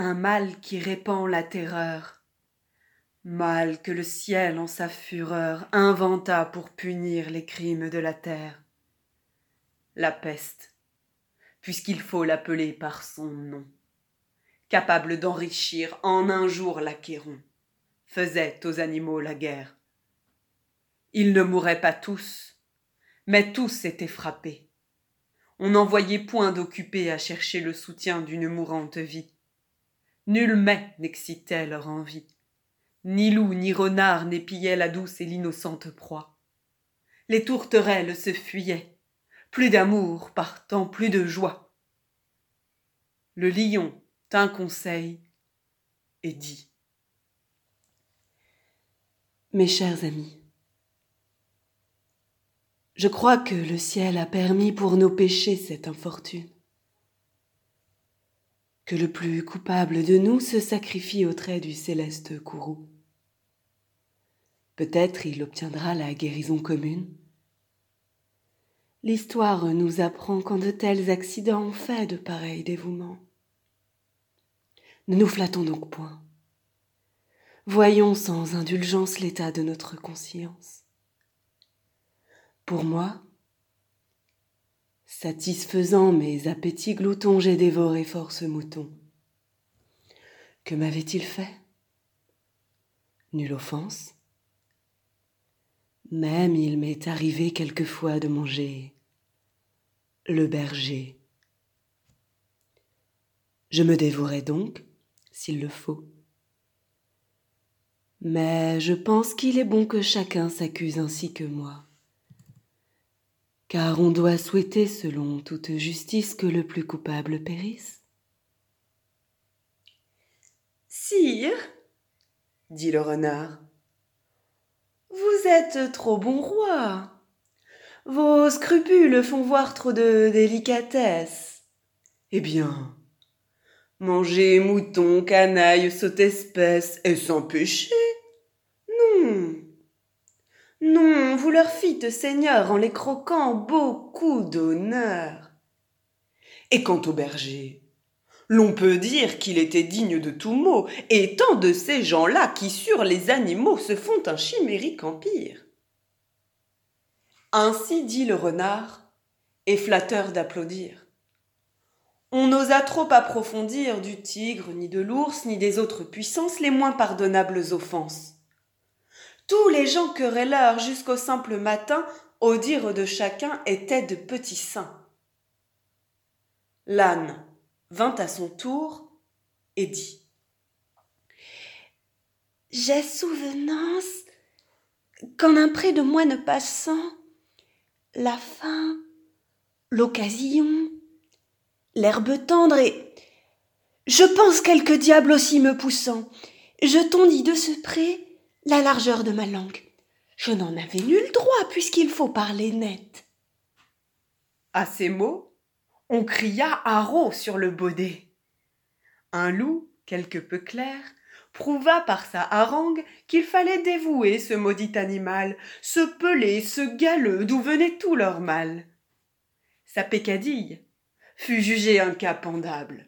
un mal qui répand la terreur, mal que le ciel en sa fureur inventa pour punir les crimes de la terre. La peste, puisqu'il faut l'appeler par son nom, capable d'enrichir en un jour l'Achéron, faisait aux animaux la guerre. Ils ne mouraient pas tous, mais tous étaient frappés. On n'en voyait point d'occupés à chercher le soutien d'une mourante vie. Nul mets n'excitait leur envie. Ni loup ni renard n'épillaient la douce et l'innocente proie. Les tourterelles se fuyaient. Plus d'amour partant, plus de joie. Le lion tint conseil et dit Mes chers amis, je crois que le ciel a permis pour nos péchés cette infortune que le plus coupable de nous se sacrifie au trait du céleste courroux. Peut-être il obtiendra la guérison commune. L'histoire nous apprend quand de tels accidents ont fait de pareils dévouements. Ne nous flattons donc point. Voyons sans indulgence l'état de notre conscience. Pour moi, Satisfaisant mes appétits gloutons, j'ai dévoré force mouton. Que m'avait-il fait? Nulle offense. Même il m'est arrivé quelquefois de manger le berger. Je me dévorais donc, s'il le faut. Mais je pense qu'il est bon que chacun s'accuse ainsi que moi car on doit souhaiter selon toute justice que le plus coupable périsse. Sire, dit le renard, vous êtes trop bon roi. Vos scrupules font voir trop de délicatesse. Eh bien, manger mouton, canaille, saute espèce, est sans péché. Non, vous leur fîtes, Seigneur, en les croquant beaucoup d'honneur. Et quant au berger, l'on peut dire qu'il était digne de tout mot, et tant de ces gens-là qui sur les animaux se font un chimérique empire. Ainsi dit le renard, et flatteur d'applaudir. On n'osa trop approfondir du tigre, ni de l'ours, ni des autres puissances les moins pardonnables offenses tous les gens querelleurs jusqu'au simple matin, au dire de chacun, étaient de petits saints. L'âne vint à son tour et dit J'ai souvenance qu'en un près de moi ne passant, la faim, l'occasion, l'herbe tendre et je pense quelque diable aussi me poussant, je tondis de ce près la largeur de ma langue. Je n'en avais nul droit puisqu'il faut parler net. À ces mots, on cria haro sur le baudet. Un loup, quelque peu clair, prouva par sa harangue qu'il fallait dévouer ce maudit animal, ce pelé, ce galeux d'où venait tout leur mal. Sa pécadille fut jugée incapendable.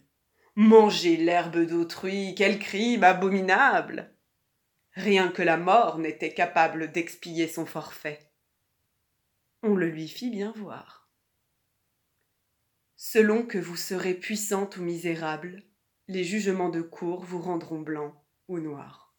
Manger l'herbe d'autrui, quel crime abominable! Rien que la mort n'était capable d'expier son forfait. On le lui fit bien voir. Selon que vous serez puissante ou misérable, les jugements de cour vous rendront blanc ou noir.